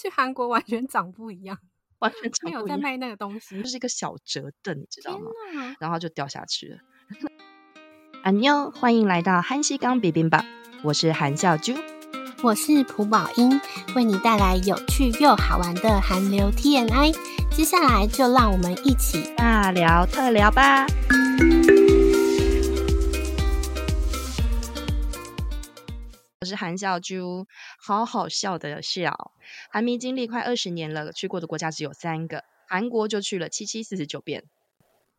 对，去韩国完全长不一样，完全长不一样。没有在卖那个东西，就是一个小折凳，你知道吗？然后就掉下去了。安妞，欢迎来到韩西刚比冰吧，我是韩笑珠，我是朴宝英，为你带来有趣又好玩的韩流 T N I。接下来就让我们一起大聊特聊吧。是韩笑珠，好好笑的笑。韩迷经历快二十年了，去过的国家只有三个，韩国就去了七七四十九遍。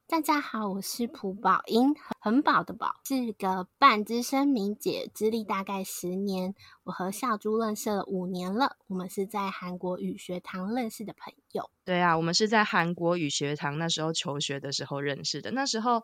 大家好，我是朴宝英，很宝的宝，是个半资深迷姐，资历大概十年。我和笑珠认识了五年了，我们是在韩国语学堂认识的朋友。对啊，我们是在韩国语学堂那时候求学的时候认识的，那时候。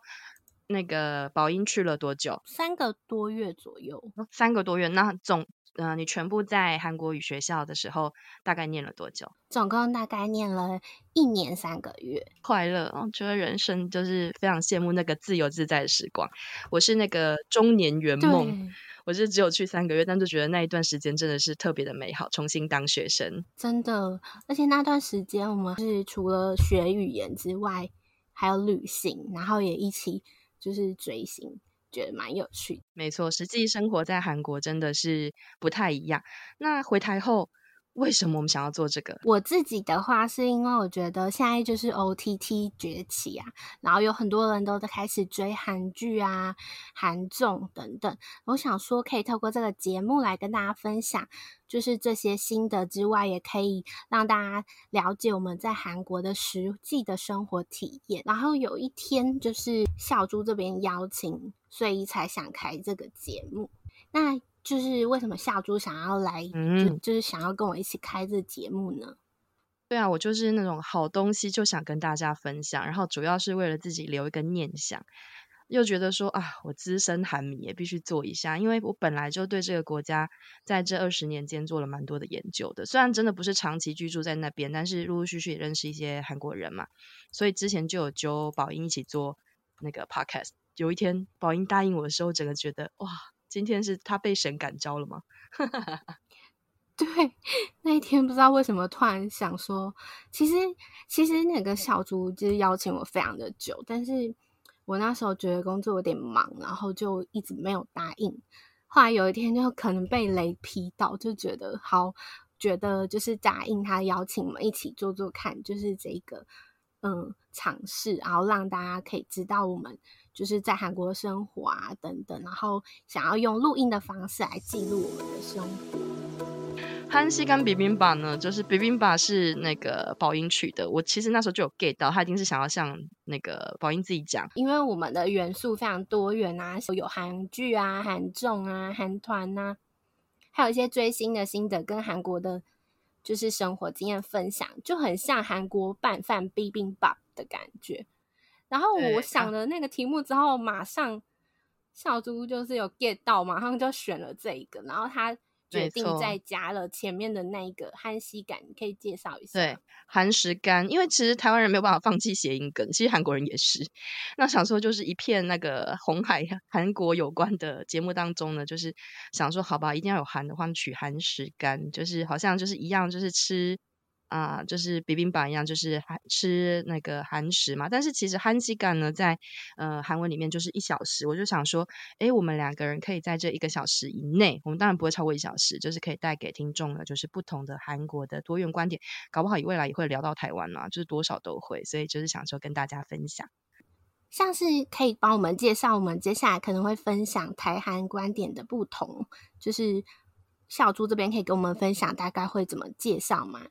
那个宝英去了多久？三个多月左右。三个多月，那总呃，你全部在韩国语学校的时候，大概念了多久？总共大概念了一年三个月。快乐，我觉得人生就是非常羡慕那个自由自在的时光。我是那个中年圆梦，我是只有去三个月，但就觉得那一段时间真的是特别的美好，重新当学生。真的，而且那段时间我们是除了学语言之外，还有旅行，然后也一起。就是追星，觉得蛮有趣。没错，实际生活在韩国真的是不太一样。那回台后，为什么我们想要做这个？我自己的话，是因为我觉得现在就是 OTT 崛起啊，然后有很多人都在开始追韩剧啊、韩综等等。我想说，可以透过这个节目来跟大家分享，就是这些心得之外，也可以让大家了解我们在韩国的实际的生活体验。然后有一天，就是笑珠这边邀请，所以才想开这个节目。那。就是为什么夏珠想要来，嗯、就就是想要跟我一起开这个节目呢？对啊，我就是那种好东西就想跟大家分享，然后主要是为了自己留一个念想，又觉得说啊，我资深韩迷也必须做一下，因为我本来就对这个国家在这二十年间做了蛮多的研究的，虽然真的不是长期居住在那边，但是陆陆续续也认识一些韩国人嘛，所以之前就有揪宝英一起做那个 podcast。有一天宝英答应我的时候，整个觉得哇。今天是他被神感召了吗？对，那一天不知道为什么突然想说，其实其实那个笑珠就是邀请我非常的久，但是我那时候觉得工作有点忙，然后就一直没有答应。后来有一天就可能被雷劈到，就觉得好，觉得就是答应他邀请我们一起做做看，就是这个嗯尝试，然后让大家可以知道我们。就是在韩国生活啊，等等，然后想要用录音的方式来记录我们的生活。韩西跟比冰吧呢，就是比冰吧是那个宝音取的。我其实那时候就有 get 到，他一定是想要像那个宝音自己讲，因为我们的元素非常多元啊，有韩剧啊、韩综啊、韩团啊，还有一些追星的心得跟韩国的，就是生活经验分享，就很像韩国拌饭比冰吧的感觉。然后我想了那个题目之后，马上小猪就是有 get 到，马上就选了这一个。然后他决定再加了前面的那一个韩西感，你可以介绍一下。对，韩食柑，因为其实台湾人没有办法放弃谐音梗，其实韩国人也是。那想说就是一片那个红海 韩国有关的节目当中呢，就是想说好吧，一定要有韩的话，取韩食柑，就是好像就是一样，就是吃。啊、就是比冰吧一样，就是韩吃那个韩食嘛。但是其实韩西干呢，在呃韩文里面就是一小时。我就想说，诶，我们两个人可以在这一个小时以内，我们当然不会超过一小时，就是可以带给听众的，就是不同的韩国的多元观点。搞不好以未来也会聊到台湾嘛，就是多少都会。所以就是想说跟大家分享，像是可以帮我们介绍我们接下来可能会分享台韩观点的不同，就是小猪这边可以跟我们分享大概会怎么介绍吗？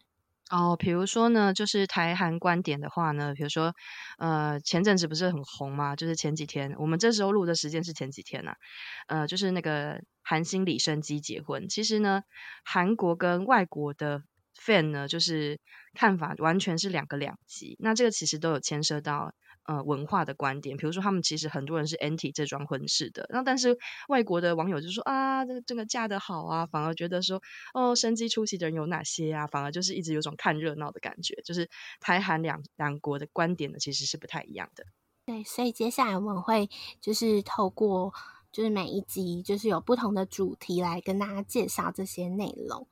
哦，比如说呢，就是台韩观点的话呢，比如说，呃，前阵子不是很红嘛？就是前几天，我们这时候录的时间是前几天呐、啊，呃，就是那个韩星李昇基结婚。其实呢，韩国跟外国的 fan 呢，就是看法完全是两个两极。那这个其实都有牵涉到呃文化的观点，比如说他们其实很多人是 anti 这桩婚事的，然后但是外国的网友就说啊，这个这个嫁得好啊，反而觉得说哦，生机出席的人有哪些啊，反而就是一直有种看热闹的感觉，就是台韩两两国的观点呢其实是不太一样的。对，所以接下来我们会就是透过。就是每一集就是有不同的主题来跟大家介绍这些内容。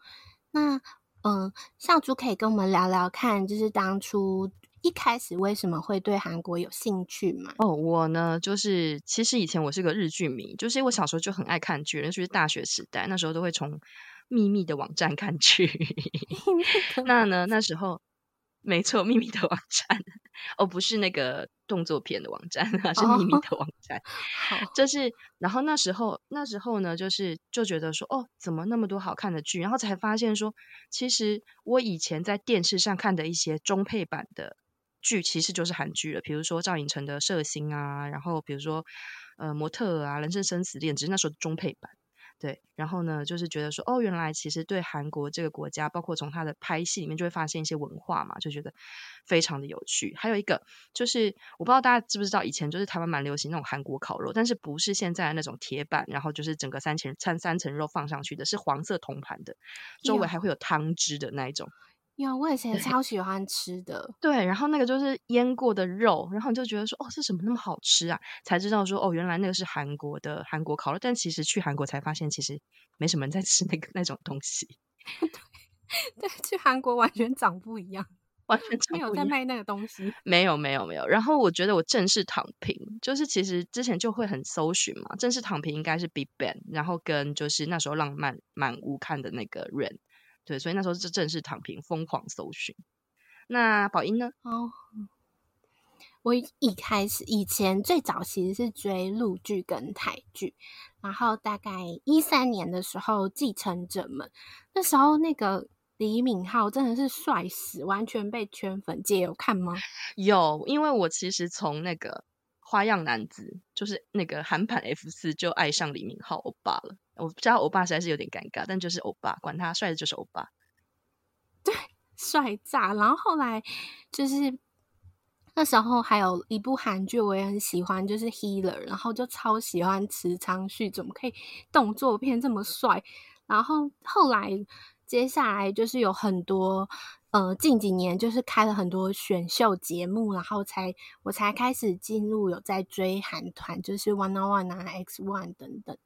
那嗯，孝珠可以跟我们聊聊看，就是当初一开始为什么会对韩国有兴趣吗？哦，我呢，就是其实以前我是个日剧迷，就是因为我小时候就很爱看剧，尤其是大学时代，那时候都会从秘密的网站看剧。那呢，那时候。没错，秘密的网站，哦，不是那个动作片的网站，是秘密的网站。哦，就是，然后那时候，那时候呢，就是就觉得说，哦，怎么那么多好看的剧？然后才发现说，其实我以前在电视上看的一些中配版的剧，其实就是韩剧了。比如说赵寅成的《射星》啊，然后比如说呃模特啊，《人生生死恋》，只是那时候中配版。对，然后呢，就是觉得说，哦，原来其实对韩国这个国家，包括从他的拍戏里面，就会发现一些文化嘛，就觉得非常的有趣。还有一个就是，我不知道大家知不知道，以前就是台湾蛮流行那种韩国烤肉，但是不是现在的那种铁板，然后就是整个三层三三层肉放上去的，是黄色铜盘的，周围还会有汤汁的那一种。有，我以前超喜欢吃的。对，然后那个就是腌过的肉，然后你就觉得说，哦，这什么那么好吃啊？才知道说，哦，原来那个是韩国的韩国烤肉。但其实去韩国才发现，其实没什么人在吃那个那种东西。对，对，去韩国完全长不一样，完全 长不一样，没有在卖那个东西。没有，没有，没有。然后我觉得我正式躺平，就是其实之前就会很搜寻嘛，正式躺平应该是 BigBang，然后跟就是那时候浪漫满屋看的那个 Rain。对，所以那时候是正式躺平，疯狂搜寻。那宝英呢？哦，我一开始以前最早其实是追陆剧跟台剧，然后大概一三年的时候，《继承者们》那时候那个李敏镐真的是帅死，完全被圈粉。姐有看吗？有，因为我其实从那个。花样男子就是那个韩版 F 四就爱上李敏镐欧巴了，我不知道欧巴实在是有点尴尬，但就是欧巴，管他帅的就是欧巴，对，帅炸。然后后来就是那时候还有一部韩剧我也很喜欢，就是 Healer，然后就超喜欢池昌旭，怎么可以动作片这么帅？然后后来接下来就是有很多。呃，近几年就是开了很多选秀节目，然后才我才开始进入有在追韩团，就是 One on One、X One 等等。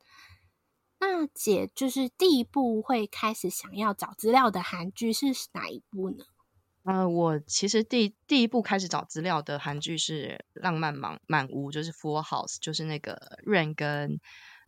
那姐就是第一部会开始想要找资料的韩剧是哪一部呢？呃，我其实第第一部开始找资料的韩剧是《浪漫满满屋》，就是 Full House，就是那个 Rain 跟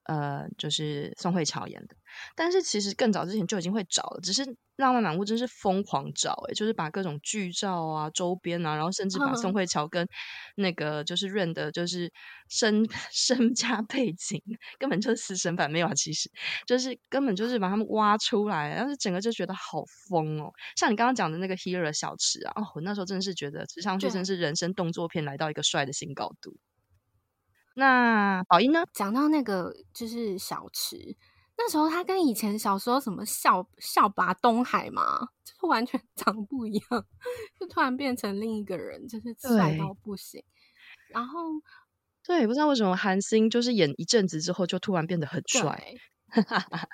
呃，就是宋慧乔演的。但是其实更早之前就已经会找了，只是。浪漫满屋真是疯狂找诶、欸，就是把各种剧照啊、周边啊，然后甚至把宋慧乔跟那个就是 Rain 的，就是身 身家背景，根本就是私生饭没有啊，其实就是根本就是把他们挖出来，但是整个就觉得好疯哦。像你刚刚讲的那个 Healer 小池啊，哦，我那时候真的是觉得池昌旭真是人生动作片来到一个帅的新高度。那宝英呢？讲到那个就是小池。那时候他跟以前小时候什么校校拔东海嘛，就是完全 长不一样，就突然变成另一个人，就是帅到不行。然后，对，不知道为什么韩星就是演一阵子之后就突然变得很帅。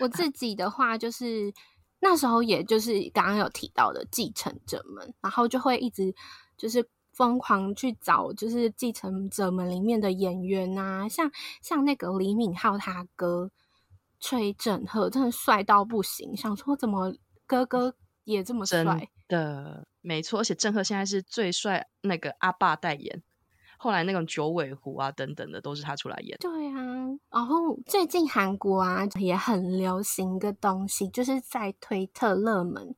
我自己的话就是那时候也就是刚刚有提到的继承者们，然后就会一直就是疯狂去找就是继承者们里面的演员啊，像像那个李敏镐他哥。崔振赫真的帅到不行，想说怎么哥哥也这么帅的，没错，而且振赫现在是最帅那个阿爸代言，后来那种九尾狐啊等等的都是他出来演。对啊，然后最近韩国啊也很流行一个东西，就是在推特热门，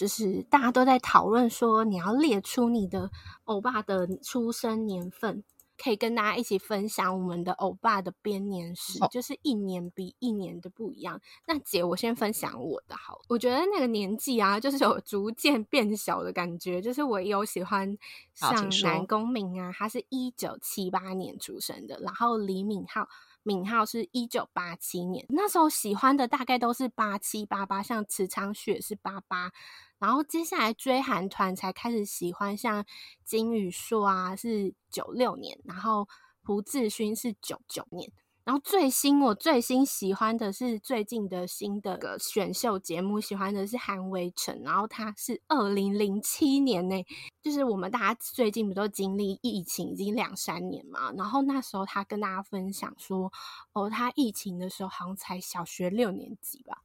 就是大家都在讨论说你要列出你的欧巴的出生年份。可以跟大家一起分享我们的欧巴的编年史，哦，就是一年比一年的不一样。那姐，我先分享我的好，我觉得那个年纪啊，就是有逐渐变小的感觉。就是我有喜欢像南宫珉啊，他是一九七八年出生的，然后李敏镐，敏浩是一九八七年，那时候喜欢的大概都是八七八八，像池昌旭是八八。然后接下来追韩团才开始喜欢，像金宇硕啊是九六年，然后胡志勋是九九年。然后最新，我最新喜欢的是最近的新的个选秀节目，喜欢的是韩维辰。然后他是二零零七年呢，就是我们大家最近不都经历疫情已经两三年嘛？然后那时候他跟大家分享说，哦，他疫情的时候好像才小学六年级吧。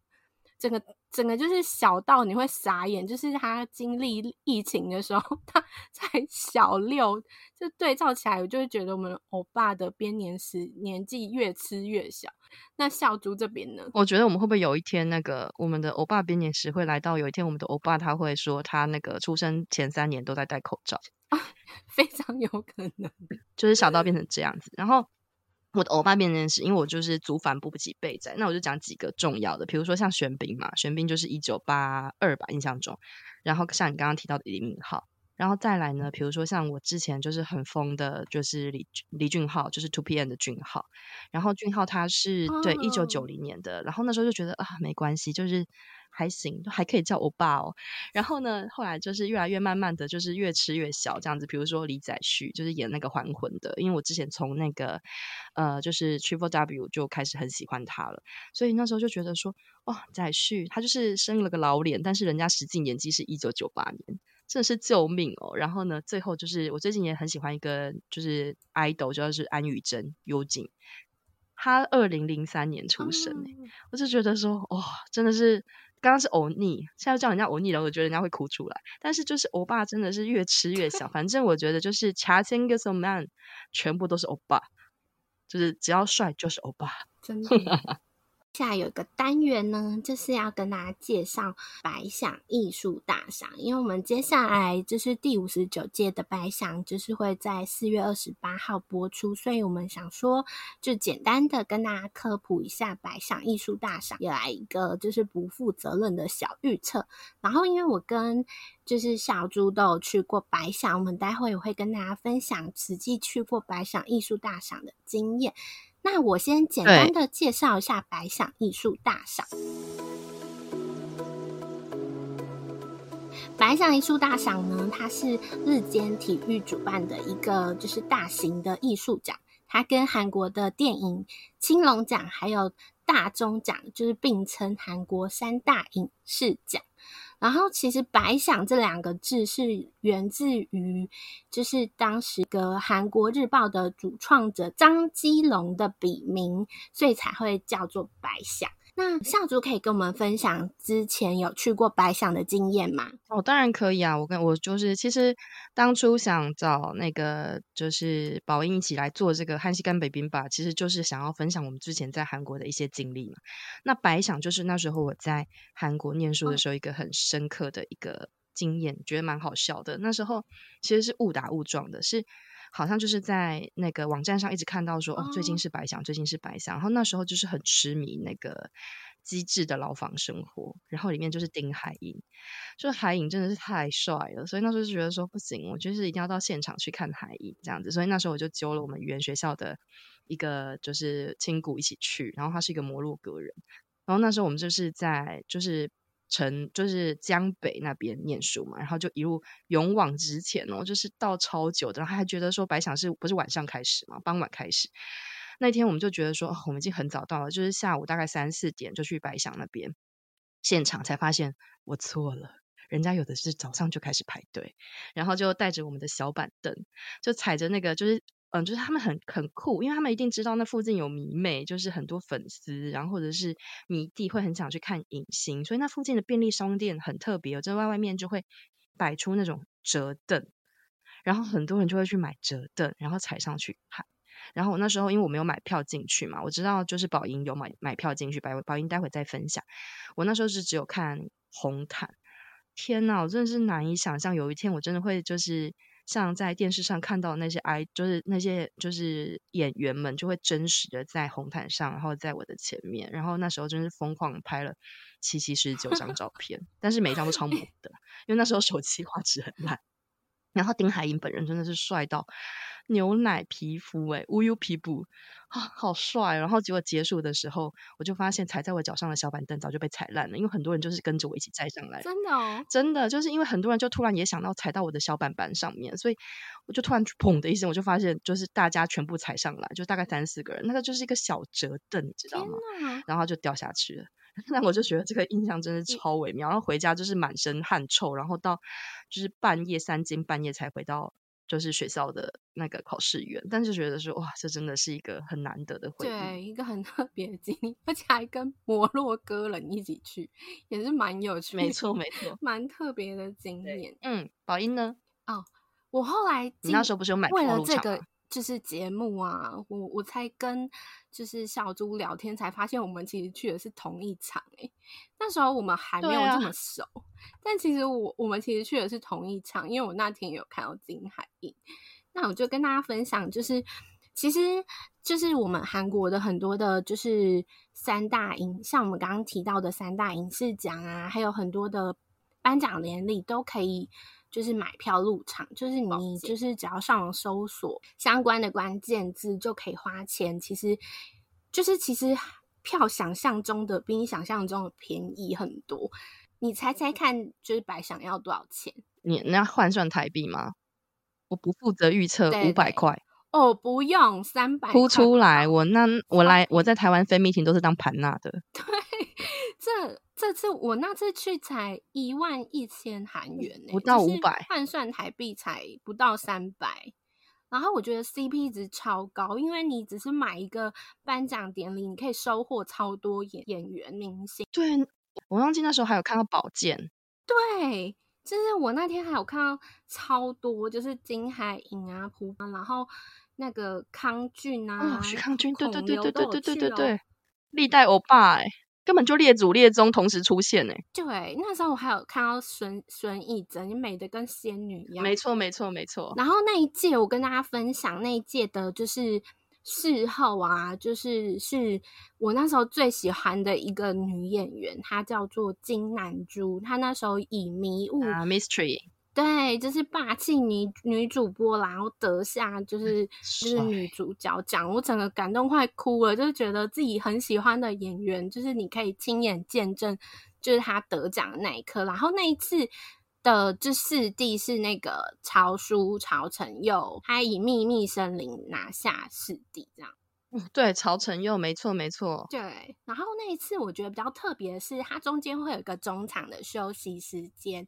整个整个就是小到你会傻眼，就是他经历疫情的时候，他才 小六，就对照起来，我就会觉得我们欧巴的编年史年纪越吃越小。那小猪这边呢？我觉得我们会不会有一天，那个我们的欧巴编年史会来到有一天，我们的欧巴他会说他那个出生前三年都在戴口罩，啊，非常有可能，就是小到 变成这样子，然后。我的欧巴面认识，因为我就是族繁不及备载，那我就讲几个重要的，比如说像玄彬嘛，玄彬就是一九八二吧，印象中，然后像你刚刚提到的李敏镐，然后再来呢，比如说像我之前就是很疯的，就是李李俊昊，就是 Two PM 的俊昊，然后俊昊他是对一九九零年的，然后那时候就觉得啊，没关系，就是。还行，还可以叫欧巴哦。然后呢，后来就是越来越慢慢的就是越吃越小这样子。比如说李宰旭，就是演那个还魂的，因为我之前从那个呃，就是 Triple W 就开始很喜欢他了，所以那时候就觉得说，哦，宰旭他就是生了个老脸，但是人家实际年纪是一九九八年，真的是救命哦。然后呢，最后就是我最近也很喜欢一个就是 idol，就是安宇真，幽静，他二零零三年出生，嗯，我就觉得说，哇，哦，真的是。刚刚是欧尼，现在叫人家欧尼了，我觉得人家会哭出来。但是就是欧巴真的是越吃越小，反正我觉得就是查清个什么 man，全部都是欧巴，就是只要帅就是欧巴，真的。下有一个单元呢，就是要跟大家介绍百想艺术大赏，因为我们接下来就是第五十九届的百想，就是会在四月二十八号播出，所以我们想说，就简单的跟大家科普一下百想艺术大赏，也来一个就是不负责任的小预测。然后，因为我跟就是小猪都有去过百想，我们待会也会跟大家分享实际去过百想艺术大赏的经验。那我先简单的介绍一下百想艺术大赏。百想艺术大赏呢，它是日间体育主办的一个就是大型的艺术奖，它跟韩国的电影青龙奖还有大钟奖就是并称韩国三大影视奖。然后，其实“白想”这两个字是源自于，就是当时个韩国日报的主创者张基龙的笔名，所以才会叫做“白想”。那小猪可以跟我们分享之前有去过白想的经验吗？哦，当然可以啊！我跟我就是，其实当初想找那个就是宝英一起来做这个汉西干北冰吧，其实就是想要分享我们之前在韩国的一些经历嘛。那白想就是那时候我在韩国念书的时候一个很深刻的一个经验，哦、觉得蛮好笑的。那时候其实是误打误撞的，是。好像就是在那个网站上一直看到说，哦，最近是白想，最近是白想。然后那时候就是很痴迷那个《机智的牢房生活》，然后里面就是丁海寅，就是海寅真的是太帅了，所以那时候就觉得说不行，我就是一定要到现场去看海寅这样子。所以那时候我就揪了我们语言学校的一个就是亲骨一起去，然后他是一个摩洛哥人，然后那时候我们就是在就是。城就是江北那边念书嘛，然后就一路勇往直前哦，就是到超久的，然后他还觉得说白想是不是晚上开始嘛，傍晚开始。那天我们就觉得说，我们已经很早到了，就是下午大概三四点就去白想那边现场，才发现我错了，人家有的是早上就开始排队，然后就带着我们的小板凳，就踩着那个就是。嗯，就是他们很很酷，因为他们一定知道那附近有迷妹，就是很多粉丝，然后或者是迷弟会很想去看影星，所以那附近的便利商店很特别，在外外面就会摆出那种折凳，然后很多人就会去买折凳，然后踩上去看。然后我那时候因为我没有买票进去嘛，我知道就是宝英有买买票进去，宝宝英待会再分享。我那时候是只有看红毯，天哪，我真的是难以想象有一天我真的会就是。像在电视上看到那些 I，就是那些就是演员们，就会真实的在红毯上，然后在我的前面，然后那时候真是疯狂拍了七七四十九张照片，但是每一张都超模的，因为那时候手机画质很烂。然后丁海寅本人真的是帅到牛奶皮肤、欸，哎，乌油皮肤啊，好帅！然后结果结束的时候，我就发现踩在我脚上的小板凳早就被踩烂了，因为很多人就是跟着我一起载上来。真的哦，真的就是因为很多人就突然也想到踩到我的小板板上面，所以我就突然砰的一声，我就发现就是大家全部踩上来，就大概三四个人，那个就是一个小折凳，你知道吗？然后就掉下去了。那我就觉得这个印象真的超微妙。然后回家就是满身汗臭，然后到就是半夜三更半夜才回到。就是学校的那个考试院，但是觉得说哇，这真的是一个很难得的回忆，对，一个很特别的经历，而且还跟摩洛哥人一起去，也是蛮有趣的，没错没错，蛮特别的经验。嗯，宝英呢？哦，我后来你那时候不是有？为了这个就是节目啊，我我才跟就是小猪聊天，才发现我们其实去的是同一场诶、欸。那时候我们还没有这么熟，啊、但其实我我们其实去的是同一场，因为我那天有看到金海寅。那我就跟大家分享，就是其实就是我们韩国的很多的，就是三大影，像我们刚刚提到的三大影视奖啊，还有很多的颁奖典礼都可以。就是买票入场，就是你就是只要上网搜索相关的关键字就可以花钱。其实，就是其实票想象中的比你想象中的便宜很多。你猜猜看，就是白想要多少钱？你那换算台币吗？我不负责预测，五百块。哦，不用三百。哭出来！我那我来我在台湾飞 meeting 都是当盘纳的。对，这。这次我那次去才一万一千韩元呢，不到五百，换算台币才不到三百。然后我觉得 CP 值超高，因为你只是买一个颁奖典礼，你可以收获超多演演员明星。对，我忘记那时候还有看到宝剑。对，就是我那天还有看到超多，就是金海寅啊、朴芳，然后那个康俊啊、徐康俊，对对对对对对对对对，历代欧巴哎。根本就列祖列宗同时出现呢。对，那时候我还有看到孙孙艺珍，你美的跟仙女一样。没错，没错，没错。然后那一届，我跟大家分享那一届的，就是事后啊，就是是我那时候最喜欢的一个女演员，她叫做金南珠，她那时候以迷雾啊，Mystery。对，就是霸气女女主播，然后得下就是就是女主角奖，我整个感动快哭了，就是觉得自己很喜欢的演员，就是你可以亲眼见证，就是他得奖的那一刻。然后那一次的这四弟是那个曹叔曹承佑，他以《秘密森林》拿下四弟，这样。对，曹承佑，没错没错。对，然后那一次我觉得比较特别的是，它中间会有一个中场的休息时间。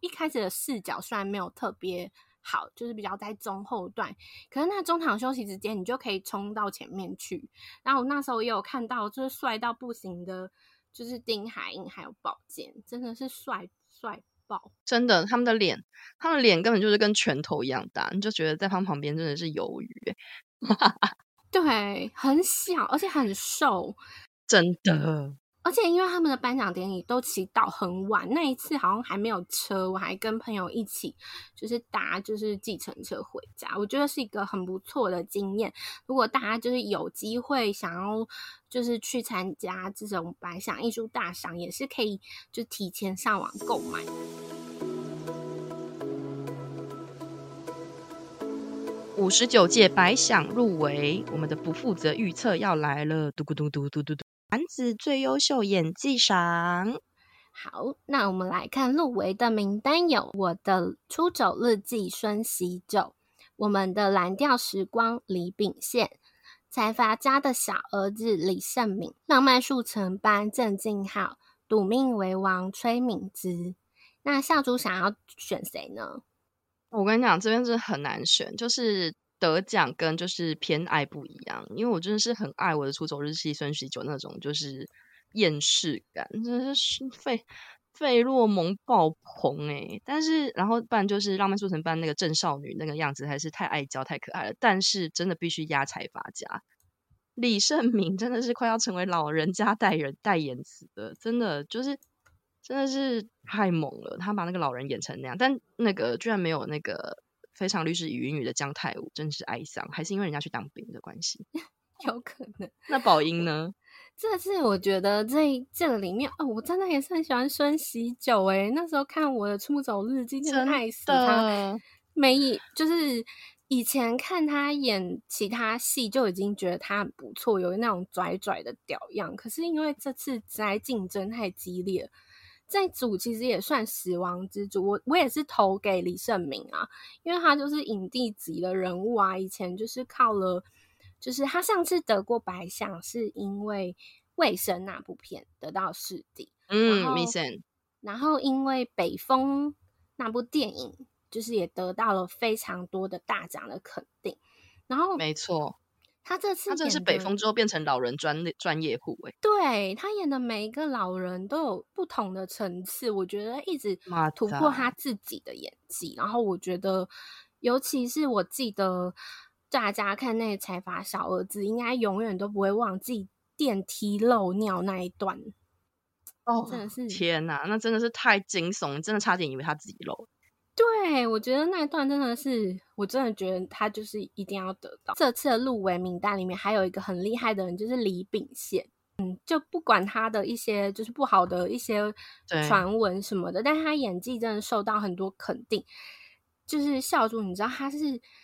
一开始的视角虽然没有特别好，就是比较在中后段，可是那中场休息之间，你就可以冲到前面去。然后我那时候也有看到，就是帅到不行的，就是丁海寅还有宝剑，真的是帅帅爆！真的，他们的脸，他们的脸根本就是跟拳头一样大，你就觉得在他们旁边真的是鱿鱼。对，很小，而且很瘦，真的。而且因为他们的颁奖典礼都起到很晚，那一次好像还没有车，我还跟朋友一起就是搭就是计程车回家，我觉得是一个很不错的经验。如果大家就是有机会想要就是去参加这种百想艺术大赏，也是可以就提前上网购买。五十九届百想入围，我们的不负责预测要来了，嘟咕嘟嘟嘟嘟嘟。男子最优秀演技赏，好，那我们来看入围的名单有：我的出走日记孙锡九，我们的蓝调时光李秉宪，财阀家的小儿子李胜敏，浪漫速成班郑敬浩，赌命为王崔敏植。那校主想要选谁呢？我跟你讲，这边真的很难选，就是。得奖跟就是偏爱不一样，因为我真的是很爱我的出走日记孙锡久那种就是厌世感，真的是费费洛蒙爆棚哎、欸！但是然后不然就是浪漫速成班那个郑少女那个样子还是太爱娇太可爱了，但是真的必须压财阀家李胜明真的是快要成为老人家代言代言词的，真的就是真的是太猛了，他把那个老人演成那样，但那个居然没有那个。非常律师禹英禑的姜泰武真是哀伤，还是因为人家去当兵的关系？有可能。那宝英呢？这次我觉得这这个里面哦，我真的也是很喜欢孙喜久诶。那时候看我的出走日记，真的爱死他。没就是以前看他演其他戏就已经觉得他很不错，有那种拽拽的屌样。可是因为这次在竞争太激烈，这组其实也算死亡之组。我我也是投给李胜明啊，因为他就是影帝级的人物啊。以前就是靠了，就是他上次得过白相，是因为《卫生》那部片得到视帝。嗯，《卫生》。然后因为《北风》那部电影。就是也得到了非常多的大奖的肯定，然后没错，他这次他真的是北风之后变成老人专专业户哎，对，他演的每一个老人都有不同的层次，我觉得一直突破他自己的演技。然后我觉得，尤其是我记得大家看那个财阀小儿子，应该永远都不会忘记电梯漏尿那一段。哦，真的是天哪，那真的是太惊悚，真的差点以为他自己漏。对，我觉得那一段真的是，我真的觉得他就是一定要得到。这次的入围名单里面还有一个很厉害的人，就是李秉宪。嗯，就不管他的一些就是不好的一些传闻什么的，但是他演技真的受到很多肯定。就是孝珠，你知道他是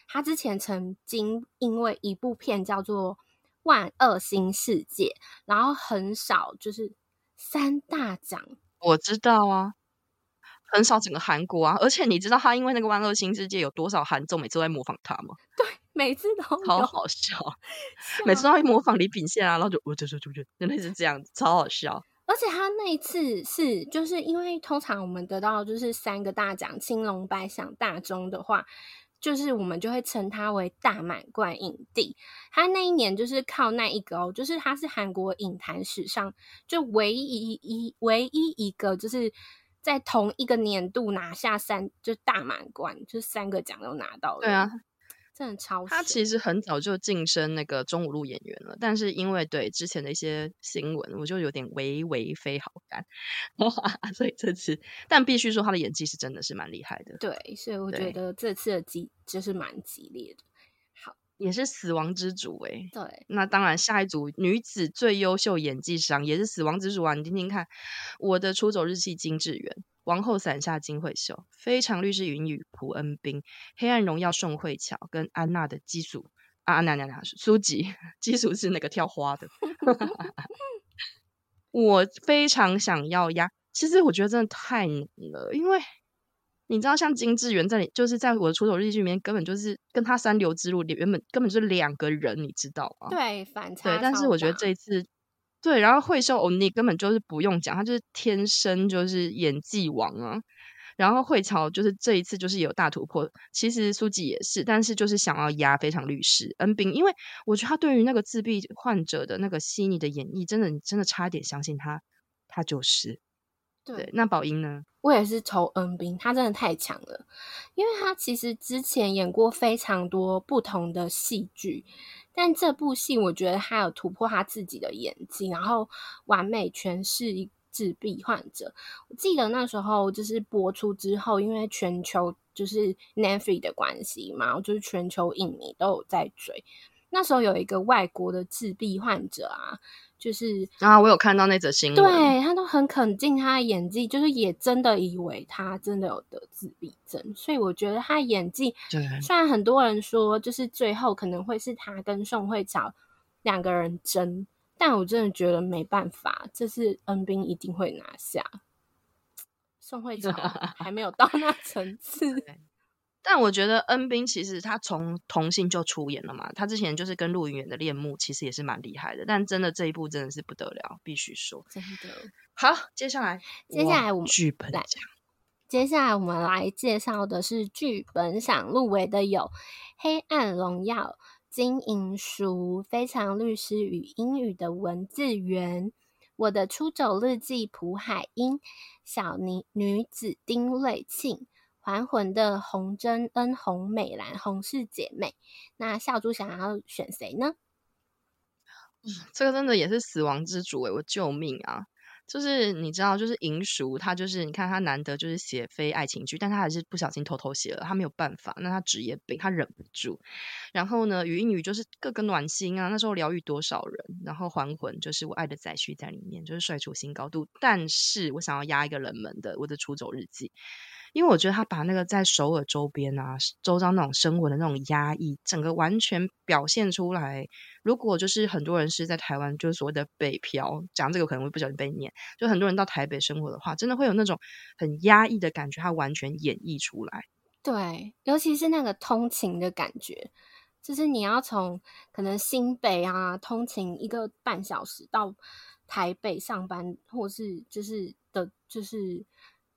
他之前曾经因为一部片叫做《万恶新世界》，然后很少就是三大奖。我知道啊。很少整个韩国啊，而且你知道他因为那个《万恶新世界》有多少韩综每次都在模仿他吗？对，每次都好好笑，每次都会模仿李秉宪啊，然后就我就就就就真的是这样子，超好笑。而且他那一次是就是因为通常我们得到就是三个大奖，青龙、白响、大钟的话，就是我们就会称他为大满贯影帝。他那一年就是靠那一个哦，就是他是韩国影坛史上就唯一一唯一一个就是。在同一个年度拿下三就大满贯，就三个奖都拿到了。对啊，真的超。他其实很早就晋升那个中五路演员了，但是因为对之前的一些新闻，我就有点微微非好感，所以这次，但必须说他的演技是真的是蛮厉害的。对，所以我觉得这次的激就是蛮激烈的。也是死亡之主哎、欸，对，那当然下一组女子最优秀演技赏也是死亡之主啊！你听听看，我的出走日记金智媛，王后伞下金惠秀，非常律师禹英禑朴恩斌，黑暗荣耀宋慧乔跟安娜的基础啊，那那那书籍基础是那个跳花的，我非常想要呀，其实我觉得真的太难了，因为。你知道，像金智媛在里，就是在我的出走日记里面，根本就是跟他三流之路原本根本就是两个人，你知道吗？对，反差。对，但是我觉得这一次，对，然后惠秀欧尼根本就是不用讲，他就是天生就是演技王啊。然后惠乔就是这一次就是有大突破，其实书记也是，但是就是想要压非常律师恩斌，因为我觉得他对于那个自闭患者的那个细腻的演绎，真的真的差一点相信他，他就是。对，对，那宝英呢？我也是投恩斌，他真的太强了，因为他其实之前演过非常多不同的戏剧，但这部戏我觉得他有突破他自己的演技，然后完美诠释一自闭患者。我记得那时候就是播出之后，因为全球就是 n e t f l i 的关系嘛，就是全球影迷都有在追。那时候有一个外国的自闭患者啊。就是啊，我有看到那则新闻，对，他都很肯定他的演技，就是也真的以为他真的有得自闭症，所以我觉得他演技，虽然很多人说就是最后可能会是他跟宋慧乔两个人争，但我真的觉得没办法，这次恩斌一定会拿下，宋慧 乔还没有到那层次。但我觉得恩斌其实他从童星就出演了嘛，他之前就是跟陆云远的恋慕，其实也是蛮厉害的。但真的这一部真的是不得了，必须说真的好。接下来，接下来我们剧本奖，接下来我们来介绍的是剧本赏入围的有《黑暗荣耀》、金银淑、非常律师与英语的文字源、我的出走日记朴海英、小女女子丁瑞庆。还魂的红真恩、红美兰、红氏姐妹，那笑珠想要选谁呢？这个真的也是死亡之主诶，我救命啊！就是你知道，就是银淑，他就是你看他难得就是写非爱情剧，但他还是不小心偷偷写了，他没有办法，那他职业病，他忍不住。然后呢，禹英禑就是各个暖心啊，那时候疗愈多少人。然后还魂就是我爱的载旭在里面，就是帅出新高度。但是我想要压一个冷门的，我的出走日记。因为我觉得他把那个在首尔周边啊，周遭那种生活的那种压抑，整个完全表现出来。如果就是很多人是在台湾，就是所谓的北漂，讲这个可能会不小心被念，就很多人到台北生活的话，真的会有那种很压抑的感觉，他完全演绎出来。对，尤其是那个通勤的感觉，就是你要从可能新北啊通勤一个半小时到台北上班，或是就是的，就是。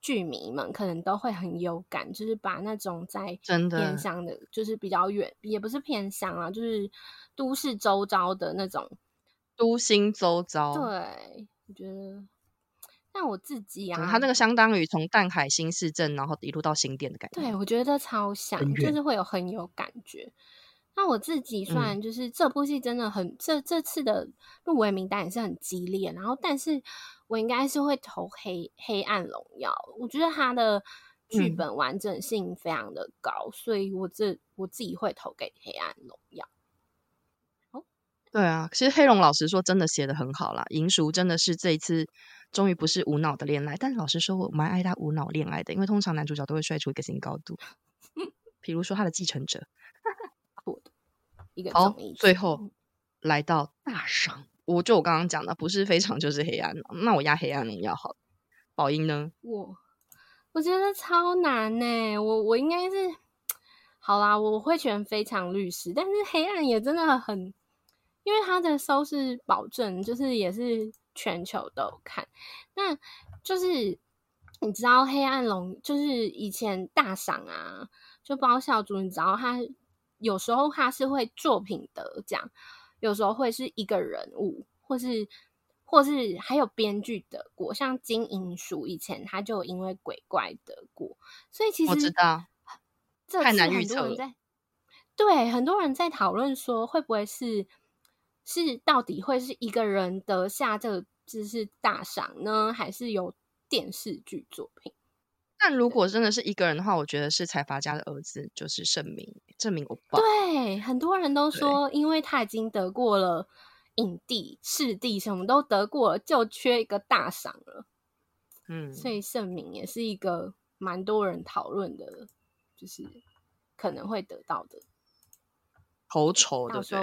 剧迷们可能都会很有感，就是把那种在偏乡的，就是比较远，也不是偏乡啊，就是都市周遭的那种都心周遭。对，我觉得，那我自己啊，他那个相当于从淡海新市镇，然后一路到新店的感觉。对，我觉得超像，就是会有很有感觉。那我自己算就是这部戏真的很，嗯、这这次的入围名单也是很激烈，然后但是。我应该是会投黑《黑暗荣耀》，我觉得它的剧本完整性非常的高，嗯、所以我这我自己会投给《黑暗荣耀》。哦，对啊，其实黑龙老师说真的写的很好啦，银叔真的是这一次终于不是无脑的恋爱，但老实说，我蛮爱他无脑恋爱的，因为通常男主角都会帅出一个新高度，比如说他的继承者，一个好，最后来到大赏。我就我刚刚讲的，不是非常就是黑暗，那我压黑暗荣耀好。宝英呢？我我觉得超难呢。我我应该是好啦，我会选非常律师，但是黑暗也真的很，因为它的收视保证就是也是全球都有看。那就是你知道黑暗龙就是以前大赏啊，就包小主，你知道他有时候他是会作品得奖。有时候会是一个人物，或是或是还有编剧得过，像金银鼠以前他就因为鬼怪得过，所以其实我知道，这太难预测在。对，很多人在讨论说，会不会是是到底会是一个人得下这个就是大赏呢，还是有电视剧作品？但如果真的是一个人的话，我觉得是财阀家的儿子，就是盛明，盛明欧巴。对，很多人都说，因为他已经得过了影帝、视帝，什么都得过了，就缺一个大赏了。嗯，所以盛明也是一个蛮多人讨论的，就是可能会得到的。头筹的，对，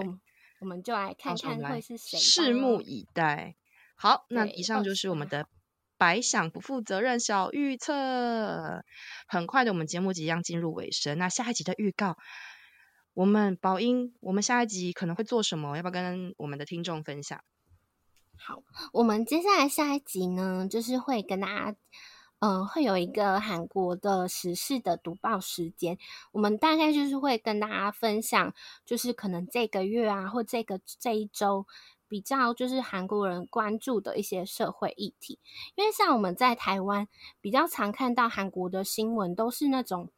我们就来看看会是谁，拭目以待。好，那以上就是我们的。白想不负责任小预测，很快的，我们节目即将进入尾声。那下一集的预告，我们宝英，我们下一集可能会做什么？要不要跟我们的听众分享？好，我们接下来下一集呢，就是会跟大家，嗯、呃，会有一个韩国的时事的读报时间。我们大概就是会跟大家分享，就是可能这个月啊，或这个这一周。比较就是韩国人关注的一些社会议题，因为像我们在台湾比较常看到韩国的新闻，都是那种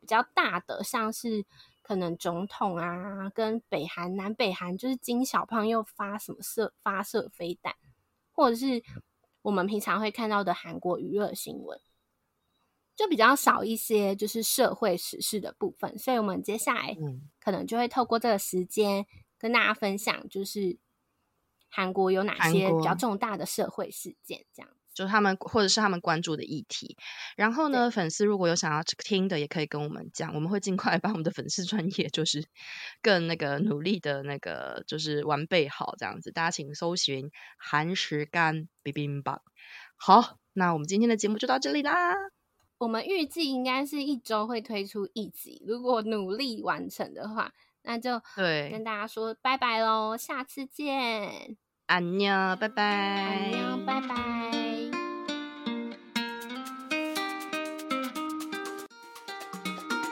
比较大的，像是可能总统啊，跟北韩、南北韩就是金小胖又发什么射发射飞弹，或者是我们平常会看到的韩国娱乐新闻，就比较少一些就是社会时事的部分。所以，我们接下来可能就会透过这个时间跟大家分享，就是。韩国有哪些比较重大的社会事件？这样就是他们或者是他们关注的议题。然后呢，粉丝如果有想要听的，也可以跟我们讲，我们会尽快把我们的粉丝专业就是 更那个努力的那个就是完备好这样子。大家请搜寻韩食干 bibimbap。好，那我们今天的节目就到这里啦。我们预计应该是一周会推出一集，如果努力完成的话，那就对跟大家说拜拜喽，下次见。安妞，拜拜。安妞，拜拜。